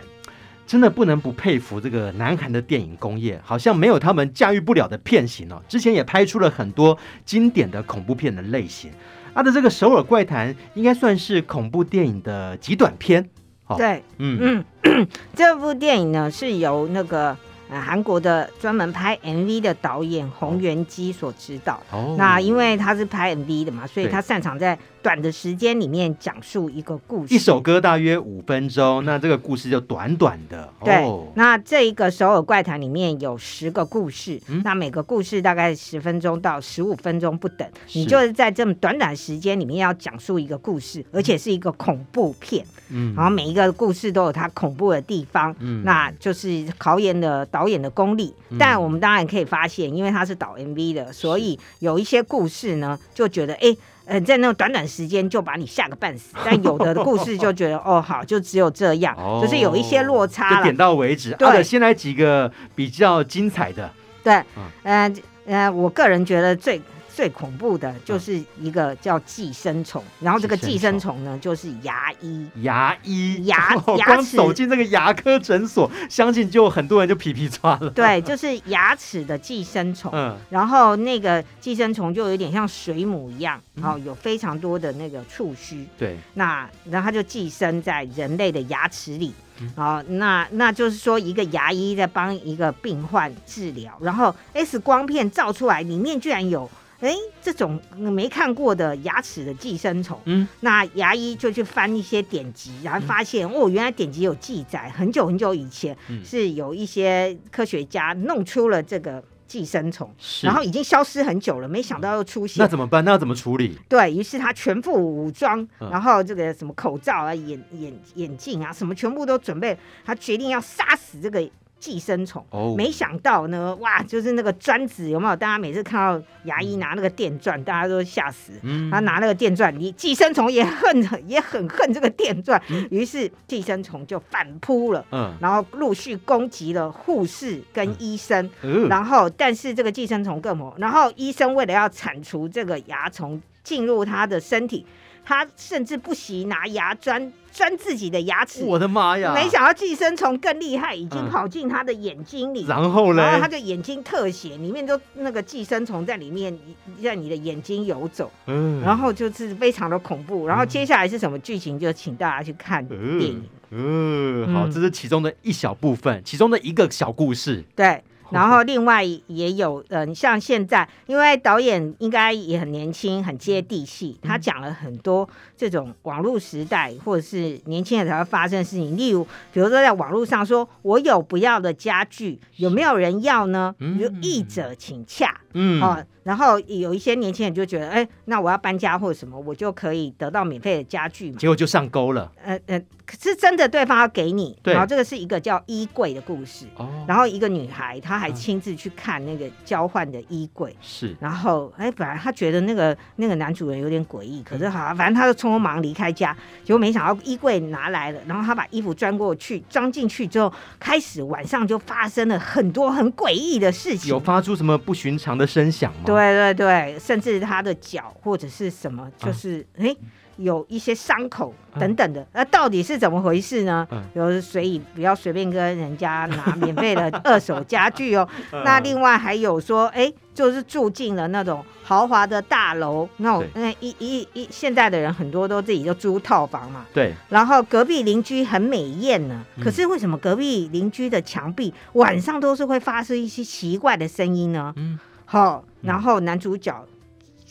S2: 真的不能不佩服这个南韩的电影工业，好像没有他们驾驭不了的片型哦。之前也拍出了很多经典的恐怖片的类型，他的这个《首尔怪谈》应该算是恐怖电影的极短片。哦、
S3: 对，嗯嗯，[CLEARS THROAT] 这部电影呢是由那个。呃，韩国的专门拍 MV 的导演洪元基所指导。哦，那因为他是拍 MV 的嘛，所以他擅长在短的时间里面讲述一个故事。
S2: 一首歌大约五分钟，那这个故事就短短的。
S3: 对，哦、那这一个《首尔怪谈》里面有十个故事，嗯、那每个故事大概十分钟到十五分钟不等。你就是在这么短短时间里面要讲述一个故事，而且是一个恐怖片。嗯，然后每一个故事都有它恐怖的地方。嗯，那就是考验的导。导演的功力，但我们当然可以发现，因为他是导 MV 的，所以有一些故事呢，就觉得哎，呃，在那种短短时间就把你吓个半死。但有的故事就觉得哦，好，就只有这样，哦、就是有一些落差了，
S2: 点到为止。
S3: 对、啊，
S2: 先来几个比较精彩的。
S3: 对，嗯、呃，呃，我个人觉得最。最恐怖的就是一个叫寄生虫，然后这个寄生虫呢，就是牙医。
S2: 牙医，[LAUGHS]
S3: 牙牙
S2: 齿走进这个牙科诊所，相信就很多人就皮皮抓了。
S3: 对，就是牙齿的寄生虫。嗯，然后那个寄生虫就有点像水母一样，然后有非常多的那个触须。
S2: 对，
S3: 那然后它就寄生在人类的牙齿里。好，那那就是说，一个牙医在帮一个病患治疗，然后 X 光片照出来，里面居然有。哎，这种没看过的牙齿的寄生虫，
S2: 嗯，
S3: 那牙医就去翻一些典籍，然后发现、嗯、哦，原来典籍有记载，很久很久以前、嗯、是有一些科学家弄出了这个。寄生虫，然后已经消失很久了，没想到又出现。
S2: 那怎么办？那要怎么处理？
S3: 对，于是他全副武装，然后这个什么口罩啊、眼眼眼镜啊，什么全部都准备。他决定要杀死这个。寄生虫，oh. 没想到呢，哇，就是那个钻子有没有？大家每次看到牙医拿那个电钻，大家都吓死。嗯，他拿那个电钻，你寄生虫也恨，也很恨这个电钻。于、嗯、是寄生虫就反扑了，嗯，然后陆续攻击了护士跟医生。嗯，然后但是这个寄生虫更猛，然后医生为了要铲除这个蚜虫进入他的身体，他甚至不惜拿牙钻。钻自己的牙齿，
S2: 我的妈呀！
S3: 没想到寄生虫更厉害，已经跑进他的眼睛里，
S2: 嗯、然后呢，
S3: 然后他就眼睛特写，里面都那个寄生虫在里面，在你的眼睛游走，嗯，然后就是非常的恐怖。然后接下来是什么剧情，就请大家去看电影。
S2: 嗯，嗯好，这是其中的一小部分，其中的一个小故事。
S3: 对。[LAUGHS] 然后另外也有，嗯，像现在，因为导演应该也很年轻，很接地气，他讲了很多这种网络时代或者是年轻人才会发生的事情。例如，比如说在网络上说，我有不要的家具，有没有人要呢？比如译者请洽，嗯，哦，然后有一些年轻人就觉得，哎，那我要搬家或者什么，我就可以得到免费的家具嘛。
S2: 结果就上钩了。
S3: 呃呃，可是真的对方要给你。对。然后这个是一个叫衣柜的故事。哦。然后一个女孩，她。还亲自去看那个交换的衣柜，是，然后哎，本来她觉得那个那个男主人有点诡异，可是好，反正她就匆匆忙离开家，结果没想到衣柜拿来了，然后他把衣服钻过去，装进去之后，开始晚上就发生了很多很诡异的事情，
S2: 有发出什么不寻常的声响吗？
S3: 对对对，甚至他的脚或者是什么，就是哎。啊有一些伤口等等的，那、嗯、到底是怎么回事呢？嗯、比如所以不要随便跟人家拿免费的二手家具哦。[LAUGHS] 嗯、那另外还有说，哎、欸，就是住进了那种豪华的大楼，那种那一一一现在的人很多都自己就租套房嘛。对。然后隔壁邻居很美艳呢，可是为什么隔壁邻居的墙壁晚上都是会发出一些奇怪的声音呢？嗯。好，然后男主角。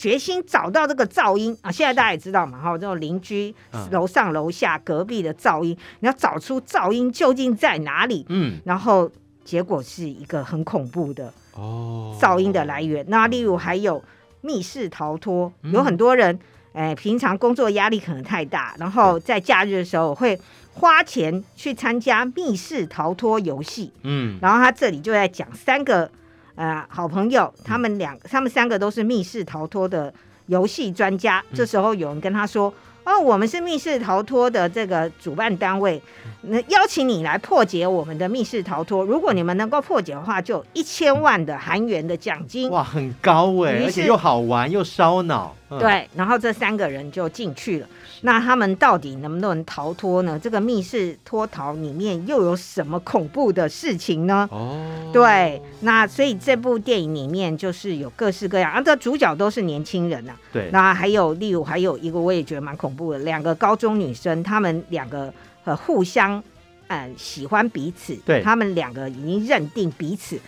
S3: 决心找到这个噪音啊！现在大家也知道嘛，哈，这种邻居楼上楼下隔壁的噪音，你要找出噪音究竟在哪里。嗯，然后结果是一个很恐怖的哦噪音的来源。那例如还有密室逃脱，有很多人哎，平常工作压力可能太大，然后在假日的时候会花钱去参加密室逃脱游戏。嗯，然后他这里就在讲三个。呃，好朋友，他们两，他们三个都是密室逃脱的游戏专家。这时候有人跟他说：“哦，我们是密室逃脱的这个主办单位，那邀请你来破解我们的密室逃脱。如果你们能够破解的话，就一千万的韩元的奖金。”
S2: 哇，很高哎，而且又好玩又烧脑。嗯、
S3: 对，然后这三个人就进去了。那他们到底能不能逃脱呢？这个密室脱逃里面又有什么恐怖的事情呢？哦，对，那所以这部电影里面就是有各式各样，啊，这主角都是年轻人呐、啊。对，那还有例如还有一个我也觉得蛮恐怖的，两个高中女生，她们两个呃互相呃喜欢彼此，对，她们两个已经认定彼此。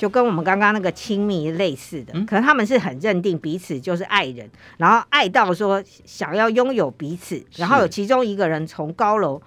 S3: 就跟我们刚刚那个亲密类似的，可能他们是很认定彼此就是爱人，然后爱到说想要拥有彼此，然后有其中一个人从高楼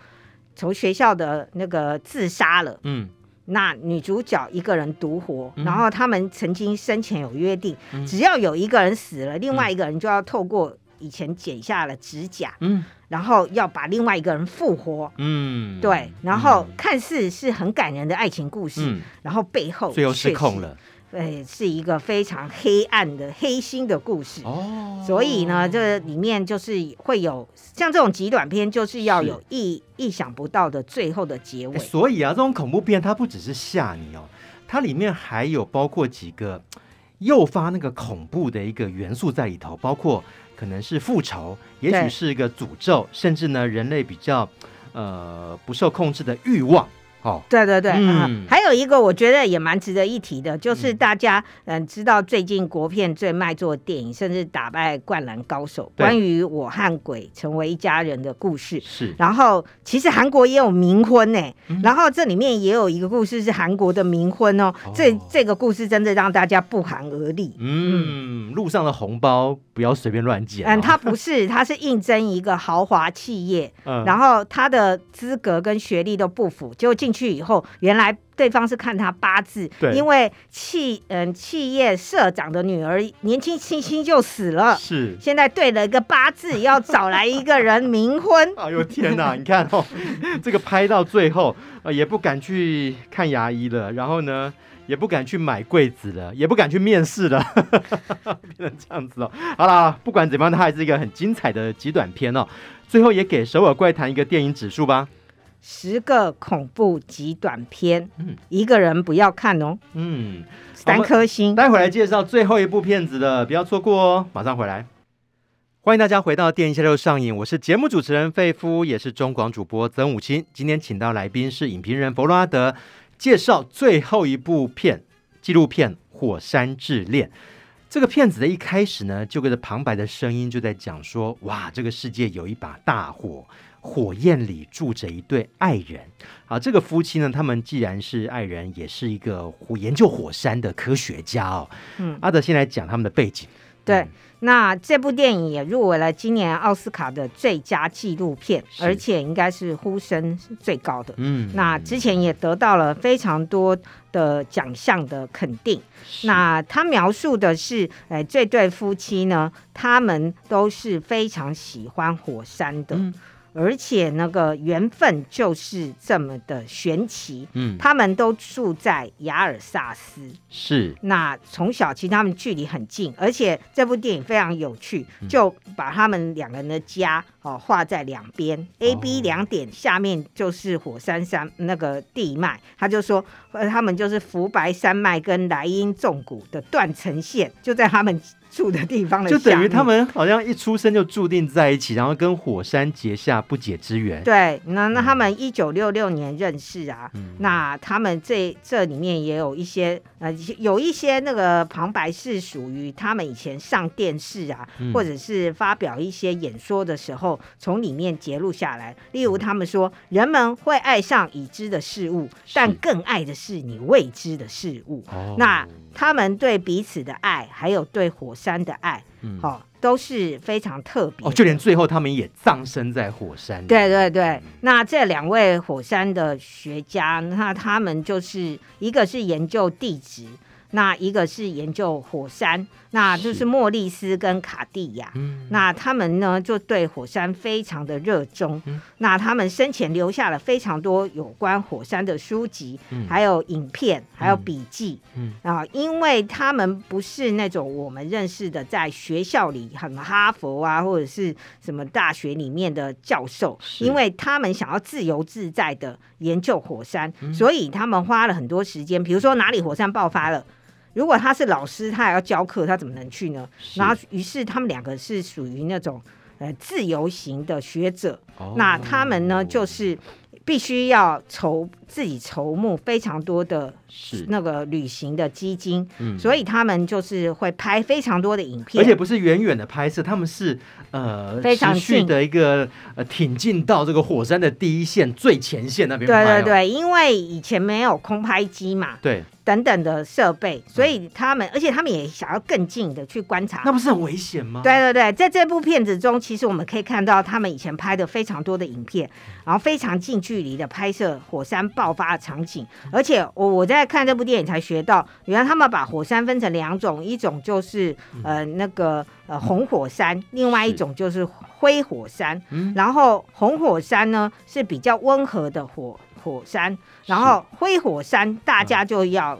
S3: 从学校的那个自杀了，嗯，那女主角一个人独活，然后他们曾经生前有约定，只要有一个人死了，另外一个人就要透过以前剪下了指甲，嗯。然后要把另外一个人复活，嗯，对，然后看似是很感人的爱情故事，嗯、然后背后
S2: 最后失控了，
S3: 对，是一个非常黑暗的黑心的故事哦。所以呢，这里面就是会有像这种极短片，就是要有意意想不到的最后的结尾。
S2: 所以啊，这种恐怖片它不只是吓你哦，它里面还有包括几个诱发那个恐怖的一个元素在里头，包括。可能是复仇，也许是一个诅咒，甚至呢，人类比较呃不受控制的欲望。哦，
S3: 对对对，嗯，还还有一个我觉得也蛮值得一提的，就是大家嗯知道最近国片最卖座的电影，甚至打败灌篮高手，关于我和鬼成为一家人的故事。
S2: 是。
S3: 然后其实韩国也有冥婚呢，然后这里面也有一个故事是韩国的冥婚哦。这这个故事真的让大家不寒而栗。
S2: 嗯，路上的红包不要随便乱捡。
S3: 嗯，他不是，[LAUGHS] 他是应征一个豪华企业，然后他的资格跟学历都不符，结果进去以后，原来。对方是看他八字，对，因为企嗯企业社长的女儿年轻轻轻就死了，
S2: 是
S3: 现在对了一个八字，要找来一个人冥婚。[LAUGHS]
S2: 哎呦天哪！你看哦，[LAUGHS] 这个拍到最后，呃，也不敢去看牙医了，然后呢，也不敢去买柜子了，也不敢去面试了，[LAUGHS] 变成这样子哦。好了，不管怎么样，它还是一个很精彩的极短片哦。最后也给首尔怪谈一个电影指数吧。
S3: 十个恐怖极短片，嗯，一个人不要看哦，嗯，三颗星。
S2: 待会来介绍最后一部片子的，不要错过哦，马上回来。欢迎大家回到电影下六上映，我是节目主持人费夫，也是中广主播曾武清。今天请到来宾是影评人弗洛阿德，介绍最后一部片纪录片《火山之恋》。这个片子的一开始呢，就跟着旁白的声音就在讲说，哇，这个世界有一把大火。火焰里住着一对爱人，啊，这个夫妻呢，他们既然是爱人，也是一个研究火山的科学家哦。嗯，阿德先来讲他们的背景。
S3: 对，嗯、那这部电影也入围了今年奥斯卡的最佳纪录片，而且应该是呼声最高的。嗯，那之前也得到了非常多的奖项的肯定。那他描述的是，哎，这对夫妻呢，他们都是非常喜欢火山的。嗯而且那个缘分就是这么的玄奇，嗯，他们都住在雅尔萨斯，
S2: 是。
S3: 那从小其实他们距离很近，而且这部电影非常有趣，就把他们两个人的家哦画在两边，嗯，A、B 两点下面就是火山山那个地脉，他就说，呃，他们就是福白山脉跟莱茵纵谷的断层线，就在他们。住的地方的，
S2: 就等于他们好像一出生就注定在一起，然后跟火山结下不解之缘。
S3: 对，那那他们一九六六年认识啊，嗯、那他们这这里面也有一些呃，有一些那个旁白是属于他们以前上电视啊，嗯、或者是发表一些演说的时候从里面截录下来。例如他们说，人们会爱上已知的事物，但更爱的是你未知的事物。哦、那他们对彼此的爱，还有对火山的爱，嗯，好、哦，都是非常特别。
S2: 哦，就连最后他们也葬身在火山。
S3: 对对对，嗯、那这两位火山的学家，那他们就是一个是研究地质，那一个是研究火山。那就是莫里斯跟卡地亚，嗯、那他们呢就对火山非常的热衷。嗯、那他们生前留下了非常多有关火山的书籍，嗯、还有影片，还有笔记。嗯嗯、啊，因为他们不是那种我们认识的在学校里很哈佛啊或者是什么大学里面的教授，因为他们想要自由自在的研究火山，嗯、所以他们花了很多时间，比如说哪里火山爆发了。如果他是老师，他还要教课，他怎么能去呢？然后，于是他们两个是属于那种呃自由型的学者，哦、那他们呢就是必须要筹自己筹募非常多的那个旅行的基金，是所以他们就是会拍非常多的影片，
S2: 而且不是远远的拍摄，他们是呃非常近的一个呃挺进到这个火山的第一线最前线那边。
S3: 对对对，因为以前没有空拍机嘛。
S2: 对。
S3: 等等的设备，所以他们，嗯、而且他们也想要更近的去观察，
S2: 那不是很危险吗？
S3: 对对对，在这部片子中，其实我们可以看到他们以前拍的非常多的影片，然后非常近距离的拍摄火山爆发的场景，而且我我在看这部电影才学到，原来他们把火山分成两种，一种就是呃那个呃红火山，另外一种就是灰火山，是然后红火山呢是比较温和的火。火山，然后灰火山，大家就要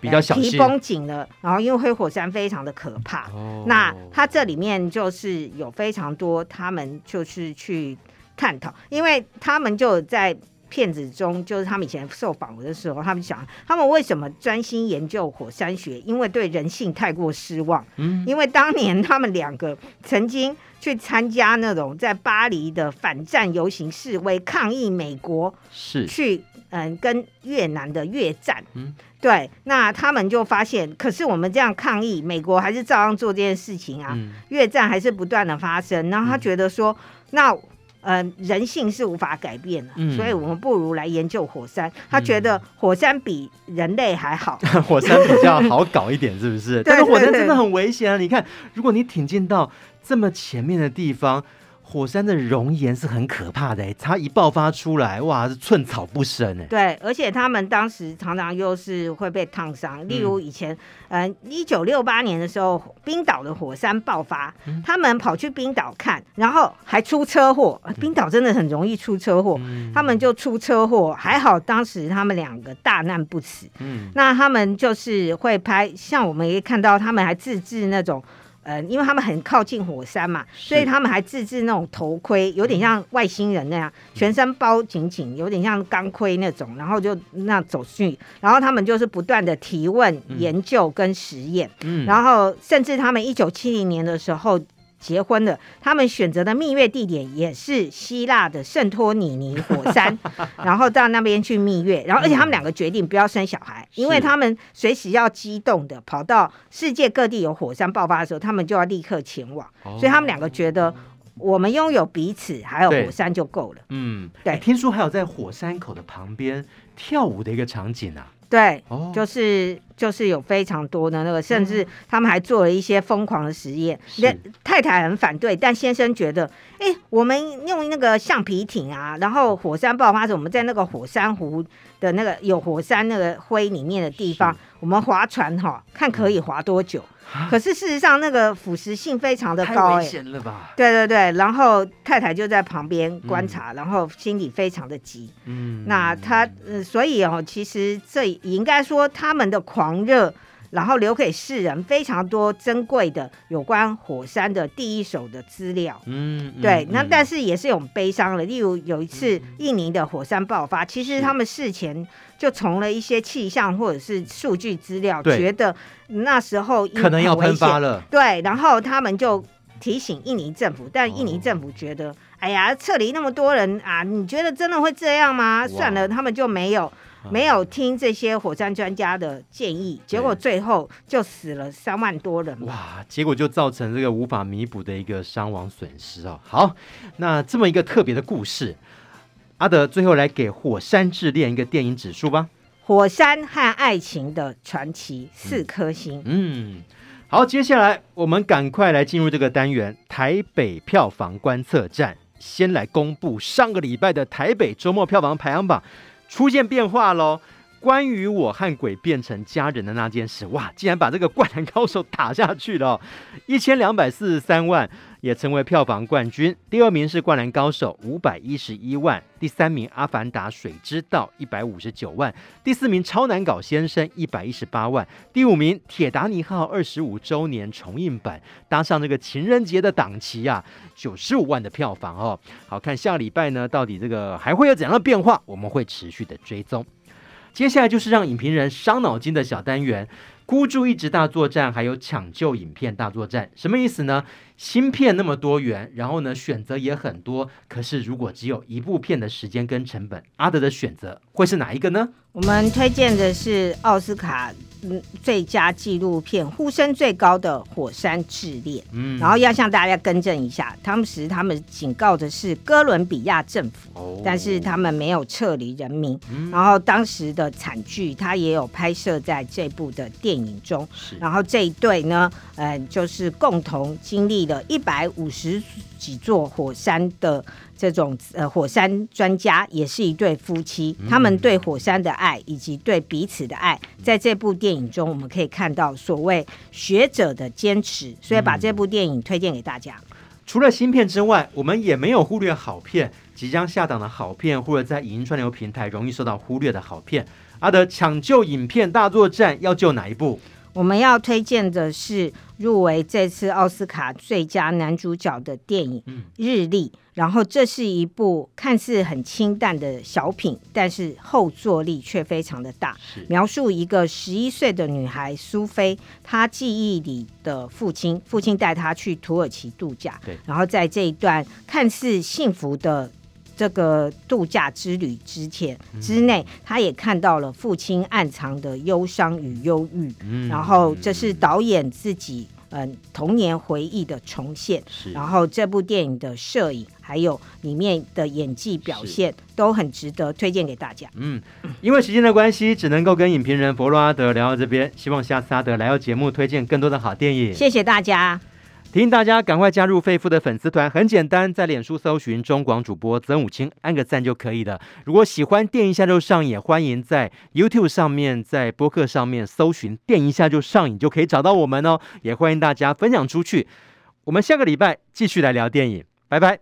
S2: 比较小心，
S3: 提绷紧了。然后因为灰火山非常的可怕，哦、那它这里面就是有非常多，他们就是去探讨，因为他们就在片子中，就是他们以前受访的时候，他们讲他们为什么专心研究火山学，因为对人性太过失望。嗯，因为当年他们两个曾经去参加那种在巴黎的反战游行示威，抗议美国
S2: 是
S3: 去嗯跟越南的越战。嗯，对，那他们就发现，可是我们这样抗议，美国还是照样做这件事情啊，嗯、越战还是不断的发生。然后他觉得说，嗯、那。呃，人性是无法改变的，嗯、所以我们不如来研究火山。他觉得火山比人类还好，
S2: 嗯、[LAUGHS] 火山比较好搞一点，是不是？[LAUGHS] 但是火山真的很危险啊！你看，如果你挺进到这么前面的地方。火山的熔岩是很可怕的，它一爆发出来，哇，是寸草不生哎。
S3: 对，而且他们当时常常又是会被烫伤，例如以前，嗯，一九六八年的时候，冰岛的火山爆发，嗯、他们跑去冰岛看，然后还出车祸。冰岛真的很容易出车祸，嗯、他们就出车祸，还好当时他们两个大难不死。嗯，那他们就是会拍，像我们也看到，他们还自制那种。呃，因为他们很靠近火山嘛，所以他们还自制那种头盔，有点像外星人那样，嗯、全身包紧紧，有点像钢盔那种，然后就那走去，然后他们就是不断的提问、嗯、研究跟实验，嗯、然后甚至他们一九七零年的时候。结婚了，他们选择的蜜月地点也是希腊的圣托里尼火山，[LAUGHS] 然后到那边去蜜月，然后而且他们两个决定不要生小孩，嗯、因为他们随时要激动的跑到世界各地有火山爆发的时候，他们就要立刻前往，哦、所以他们两个觉得我们拥有彼此还有火山就够了。嗯，对、欸，
S2: 听说还有在火山口的旁边跳舞的一个场景啊。
S3: 对，哦、就是就是有非常多的那个，甚至他们还做了一些疯狂的实验。是太太很反对，但先生觉得，哎，我们用那个橡皮艇啊，然后火山爆发时，我们在那个火山湖的那个有火山那个灰里面的地方，我们划船哈，看可以划多久。嗯可是事实上，那个腐蚀性非常的高，欸，
S2: 太危险了吧？
S3: 对对对，然后太太就在旁边观察，嗯、然后心里非常的急。嗯，那他，呃，所以哦，其实这应该说他们的狂热。然后留给世人非常多珍贵的有关火山的第一手的资料。嗯，对。嗯、那但是也是有悲伤的，例如有一次印尼的火山爆发，嗯、其实他们事前就从了一些气象或者是数据资料，对觉得那时候
S2: 可能要喷发了。
S3: 对，然后他们就提醒印尼政府，但印尼政府觉得，哦、哎呀，撤离那么多人啊，你觉得真的会这样吗？算了，他们就没有。没有听这些火山专家的建议，结果最后就死了三万多人。
S2: 哇！结果就造成这个无法弥补的一个伤亡损失哦。好，那这么一个特别的故事，阿德最后来给《火山之恋》一个电影指数吧。
S3: 火山和爱情的传奇，四颗星。
S2: 嗯，好，接下来我们赶快来进入这个单元——台北票房观测站。先来公布上个礼拜的台北周末票房排行榜。出现变化喽！关于我和鬼变成家人的那件事，哇，竟然把这个《灌篮高手》打下去了，一千两百四十三万，也成为票房冠军。第二名是《灌篮高手》，五百一十一万；第三名《阿凡达：水之道》，一百五十九万；第四名《超难搞先生》，一百一十八万；第五名《铁达尼号》二十五周年重映版，搭上这个情人节的档期啊，九十五万的票房哦。好看，下礼拜呢，到底这个还会有怎样的变化？我们会持续的追踪。接下来就是让影评人伤脑筋的小单元，孤注一掷大作战，还有抢救影片大作战，什么意思呢？芯片那么多元，然后呢，选择也很多，可是如果只有一部片的时间跟成本，阿德的选择会是哪一个呢？
S3: 我们推荐的是奥斯卡。嗯，最佳纪录片呼声最高的《火山之恋》，嗯，然后要向大家更正一下，当时他们警告的是哥伦比亚政府，哦、但是他们没有撤离人民。嗯、然后当时的惨剧，他也有拍摄在这部的电影中。是。然后这一对呢，呃，就是共同经历了一百五十几座火山的。这种呃，火山专家也是一对夫妻，他们对火山的爱以及对彼此的爱，在这部电影中我们可以看到所谓学者的坚持，所以把这部电影推荐给大家。
S2: 除了新片之外，我们也没有忽略好片，即将下档的好片，或者在影音串流平台容易受到忽略的好片。阿德抢救影片大作战要救哪一部？
S3: 我们要推荐的是入围这次奥斯卡最佳男主角的电影《日历》，然后这是一部看似很清淡的小品，但是后坐力却非常的大。描述一个十一岁的女孩苏菲，她记忆里的父亲，父亲带她去土耳其度假，然后在这一段看似幸福的。这个度假之旅之前之内，他也看到了父亲暗藏的忧伤与忧郁。嗯，然后这是导演自己嗯童年回忆的重现。是，然后这部电影的摄影还有里面的演技表现都很值得推荐给大家。
S2: 嗯，因为时间的关系，只能够跟影评人佛洛阿德聊到这边。希望下次阿德来到节目，推荐更多的好电影。
S3: 谢谢大家。
S2: 提醒大家赶快加入费夫的粉丝团，很简单，在脸书搜寻中广主播曾武清，按个赞就可以了。如果喜欢电影一下就上瘾，欢迎在 YouTube 上面、在播客上面搜寻电影一下就上瘾，就可以找到我们哦。也欢迎大家分享出去。我们下个礼拜继续来聊电影，拜拜。